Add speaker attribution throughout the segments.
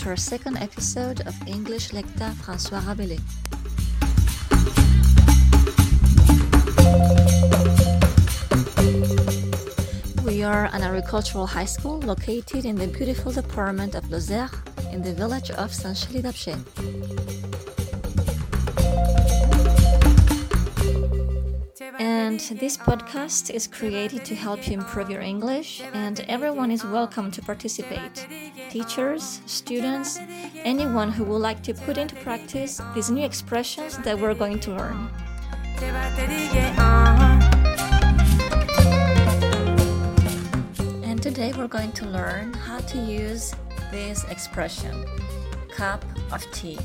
Speaker 1: to our second episode of English Lecta François Rabelais. We are an agricultural high school located in the beautiful department of Lozère in the village of Saint-Chély-d'Apcher. And this podcast is created to help you improve your English, and everyone is welcome to participate teachers, students, anyone who would like to put into practice these new expressions that we're going to learn. And today we're going to learn how to use this expression cup of tea.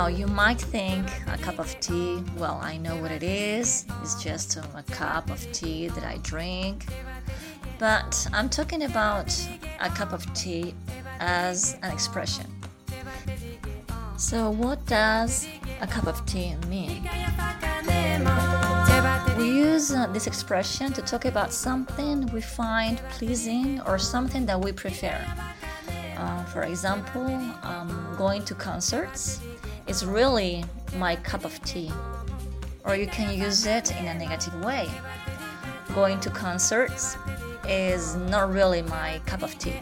Speaker 1: Now, you might think a cup of tea, well, I know what it is. It's just a cup of tea that I drink. But I'm talking about a cup of tea as an expression. So, what does a cup of tea mean? We use uh, this expression to talk about something we find pleasing or something that we prefer. Uh, for example, um, going to concerts is really my cup of tea. Or you can use it in a negative way. Going to concerts is not really my cup of tea.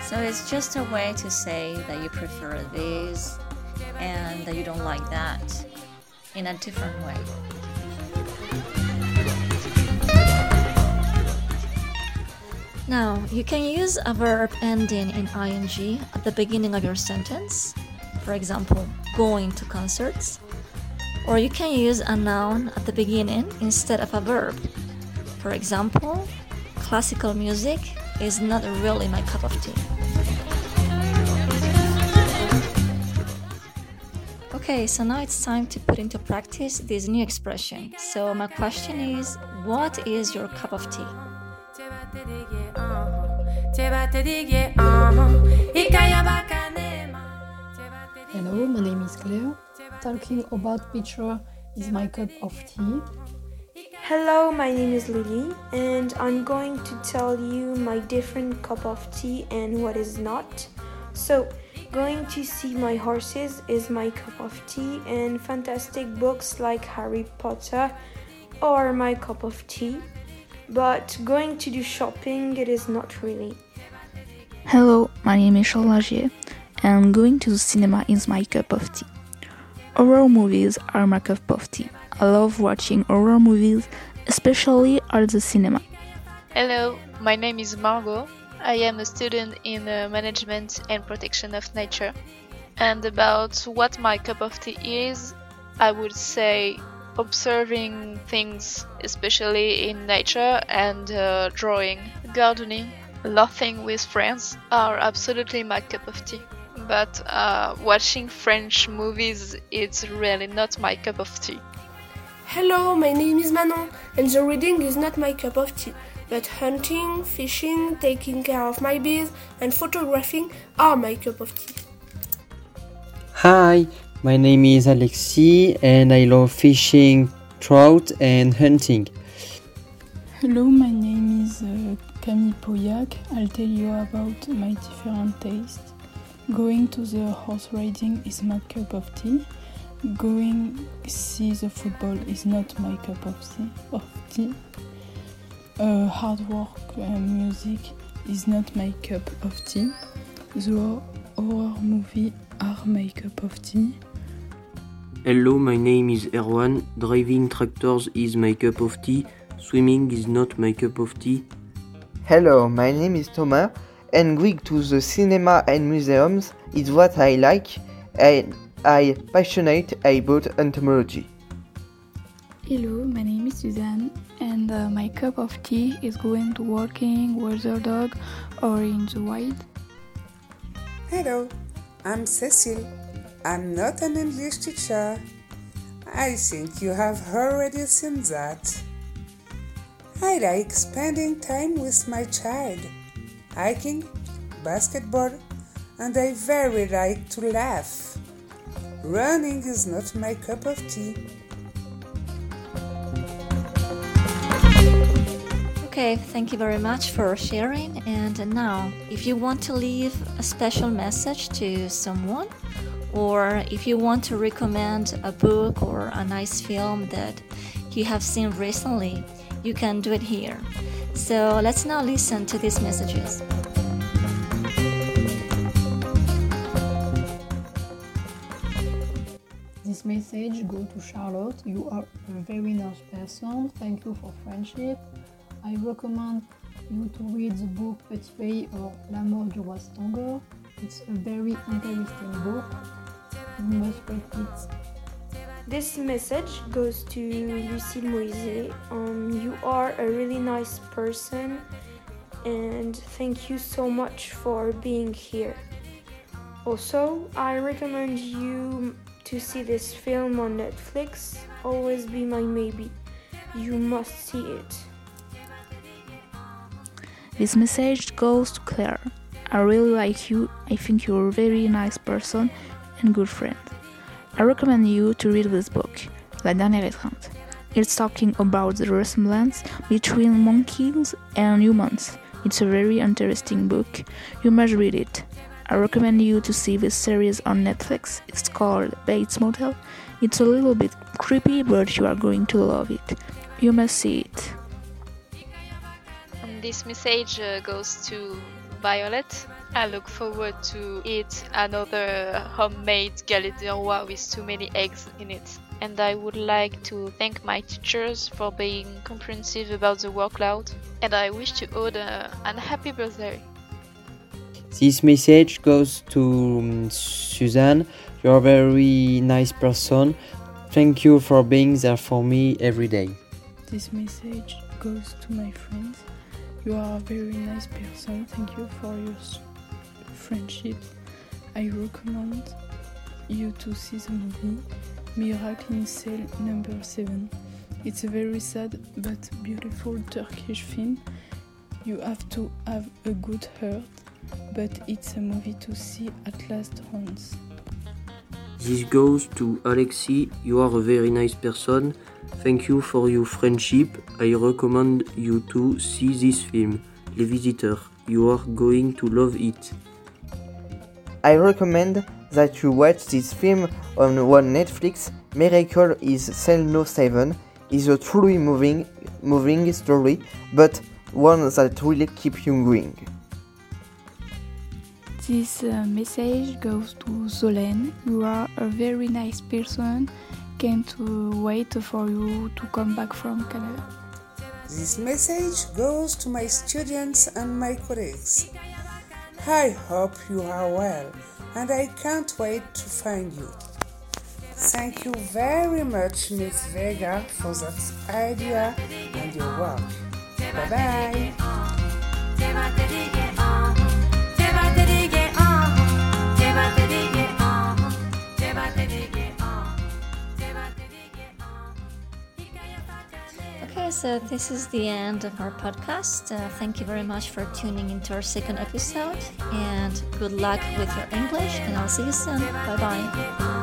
Speaker 1: So it's just a way to say that you prefer this and that you don't like that in a different way. Now, you can use a verb ending in ing at the beginning of your sentence. For example, going to concerts. Or you can use a noun at the beginning instead of a verb. For example, classical music is not really my cup of tea. Okay, so now it's time to put into practice this new expression. So, my question is what is your cup of tea?
Speaker 2: Hello, my name is Claire. Talking about picture is my cup of tea.
Speaker 3: Hello, my name is Lily, and I'm going to tell you my different cup of tea and what is not. So, going to see my horses is my cup of tea, and fantastic books like Harry Potter are my cup of tea. But going to do shopping, it is not really.
Speaker 4: Hello, my name is Charles and going to the cinema is my cup of tea. Horror movies are my cup of tea. I love watching horror movies, especially at the cinema.
Speaker 5: Hello, my name is Margot. I am a student in uh, management and protection of nature. And about what my cup of tea is, I would say observing things, especially in nature, and uh, drawing, gardening, laughing with friends are absolutely my cup of tea. But uh, watching French movies is really not my cup of tea.
Speaker 6: Hello, my name is Manon, and the reading is not my cup of tea. But hunting, fishing, taking care of my bees, and photographing are my cup of tea.
Speaker 7: Hi, my name is Alexis, and I love fishing, trout, and hunting.
Speaker 8: Hello, my name is uh, Camille Pauillac. I'll tell you about my different tastes. Going to the horse riding is my cup of tea. Going see the football is not my cup of tea. Of tea. Uh, hard work and music is not my cup of tea. The horror movie are my cup of tea.
Speaker 9: Hello, my name is Erwan. Driving tractors is my cup of tea. Swimming is not my cup of tea.
Speaker 10: Hello, my name is Thomas, and going to the cinema and museums is what I like, and I passionate about entomology.
Speaker 11: Hello, my name is Suzanne, and uh, my cup of tea is going to walking with a dog or in the wild.
Speaker 12: Hello, I'm Cecile. I'm not an English teacher. I think you have already seen that. I like spending time with my child, hiking, basketball, and I very like to laugh. Running is not my cup of tea.
Speaker 1: Okay, thank you very much for sharing. And now, if you want to leave a special message to someone, or if you want to recommend a book or a nice film that you have seen recently, you can do it here. So let's now listen to these messages.
Speaker 2: This message go to Charlotte. You are a very nice person. Thank you for friendship. I recommend you to read the book Petit Pays or L'amour du roi Stronger. It's a very interesting book. You must read it.
Speaker 3: This message goes to Lucille Moise. Um, you are a really nice person, and thank you so much for being here. Also, I recommend you to see this film on Netflix. Always be my maybe. You must see it.
Speaker 4: This message goes to Claire. I really like you. I think you're a very nice person and good friend. I recommend you to read this book, La Dernière Étreinte. It's talking about the resemblance between monkeys and humans. It's a very interesting book. You must read it. I recommend you to see this series on Netflix. It's called Bates Motel. It's a little bit creepy, but you are going to love it. You must see it.
Speaker 5: And this message uh, goes to Violet. I look forward to eat another homemade galette de roi with too many eggs in it. And I would like to thank my teachers for being comprehensive about the workload. And I wish to Aude an happy birthday.
Speaker 7: This message goes to um, Suzanne. You're a very nice person. Thank you for being there for me every day.
Speaker 8: This message goes to my friends. You are a very nice person. Thank you for your s- friendship. I recommend you to see the movie Miracle in Cell number 7. It's a very sad but beautiful Turkish film. You have to have a good heart, but it's a movie to see at last once.
Speaker 9: This goes to Alexi. You are a very nice person. Thank you for your friendship. I recommend you to see this film, Les Visiteurs. You are going to love it.
Speaker 10: I recommend that you watch this film on one Netflix. Miracle is Cell No 7 is a truly moving moving story, but one that will keep you going.
Speaker 11: This uh, message goes to Solène. You are a very nice person. Can't uh, wait for you to come back from Canada.
Speaker 12: This message goes to my students and my colleagues. I hope you are well and I can't wait to find you. Thank you very much, Miss Vega, for that idea and your work. Bye bye.
Speaker 1: So this is the end of our podcast. Uh, thank you very much for tuning into our second episode, and good luck with your English. And I'll see you soon. Bye bye.